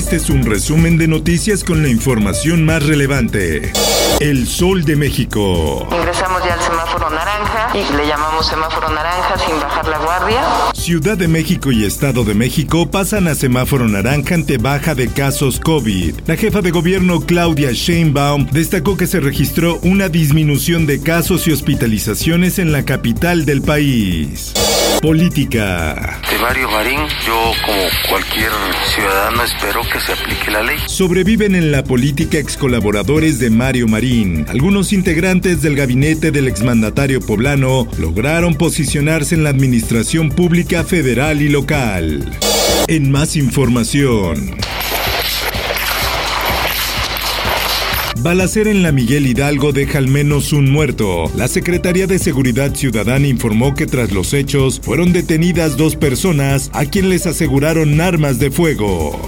Este es un resumen de noticias con la información más relevante. El Sol de México. Ingresamos ya al semáforo naranja y le llamamos semáforo naranja sin bajar la guardia. Ciudad de México y Estado de México pasan a semáforo naranja ante baja de casos COVID. La jefa de gobierno Claudia Sheinbaum destacó que se registró una disminución de casos y hospitalizaciones en la capital del país. Política. De Mario Marín, yo como cualquier ciudadano espero que se aplique la ley. Sobreviven en la política ex colaboradores de Mario Marín. Algunos integrantes del gabinete del exmandatario poblano lograron posicionarse en la administración pública federal y local. En más información. Balacera en la Miguel Hidalgo deja al menos un muerto. La Secretaría de Seguridad Ciudadana informó que tras los hechos fueron detenidas dos personas a quien les aseguraron armas de fuego.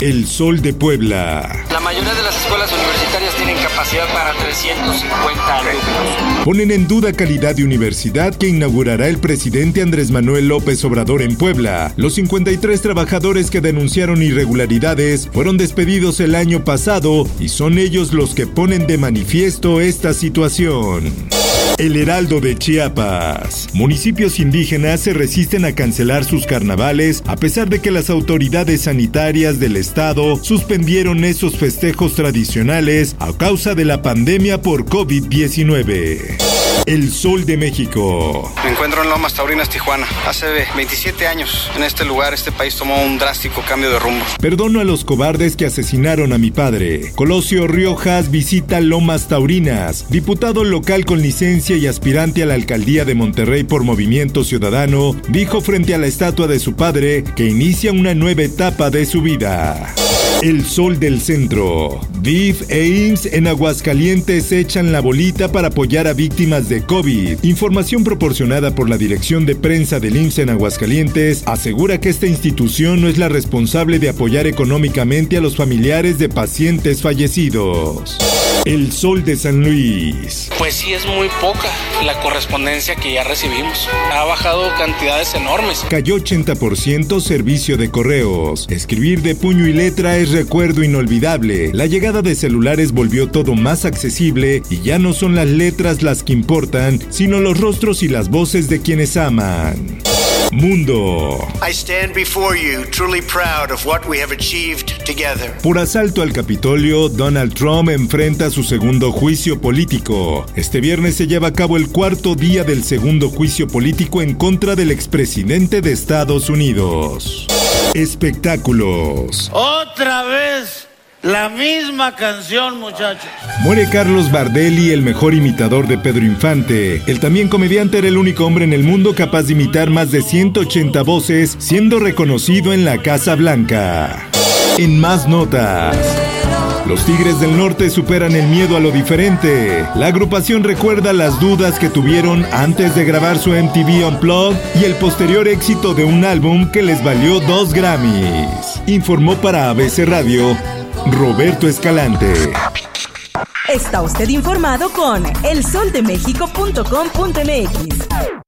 El Sol de Puebla. La mayoría de las para 350 alumnos. Ponen en duda calidad de universidad que inaugurará el presidente Andrés Manuel López Obrador en Puebla. Los 53 trabajadores que denunciaron irregularidades fueron despedidos el año pasado y son ellos los que ponen de manifiesto esta situación. El Heraldo de Chiapas. Municipios indígenas se resisten a cancelar sus carnavales a pesar de que las autoridades sanitarias del estado suspendieron esos festejos tradicionales a causa de la pandemia por COVID-19. El Sol de México. Me encuentro en Lomas Taurinas, Tijuana. Hace 27 años en este lugar este país tomó un drástico cambio de rumbo. Perdono a los cobardes que asesinaron a mi padre. Colosio Riojas visita Lomas Taurinas. Diputado local con licencia y aspirante a la alcaldía de Monterrey por Movimiento Ciudadano, dijo frente a la estatua de su padre que inicia una nueva etapa de su vida. El Sol del Centro. DIF e IMSS en Aguascalientes echan la bolita para apoyar a víctimas de COVID. Información proporcionada por la Dirección de Prensa del IMSS en Aguascalientes asegura que esta institución no es la responsable de apoyar económicamente a los familiares de pacientes fallecidos. El Sol de San Luis. Pues sí, es muy poca la correspondencia que ya recibimos. Ha bajado cantidades enormes. Cayó 80% servicio de correos. Escribir de puño y letra es recuerdo inolvidable. La llegada de celulares volvió todo más accesible y ya no son las letras las que importan, sino los rostros y las voces de quienes aman. Mundo. I stand before you truly proud of what we have achieved together. Por asalto al Capitolio, Donald Trump enfrenta su segundo juicio político. Este viernes se lleva a cabo el cuarto día del segundo juicio político en contra del expresidente de Estados Unidos. Espectáculos. Otra vez la misma canción, muchachos. Muere Carlos Bardelli, el mejor imitador de Pedro Infante. El también comediante era el único hombre en el mundo capaz de imitar más de 180 voces, siendo reconocido en la Casa Blanca. En más notas. Los Tigres del Norte superan el miedo a lo diferente. La agrupación recuerda las dudas que tuvieron antes de grabar su MTV Unplugged y el posterior éxito de un álbum que les valió dos Grammys. Informó para ABC Radio Roberto Escalante. Está usted informado con elsoldemexico.com.mx.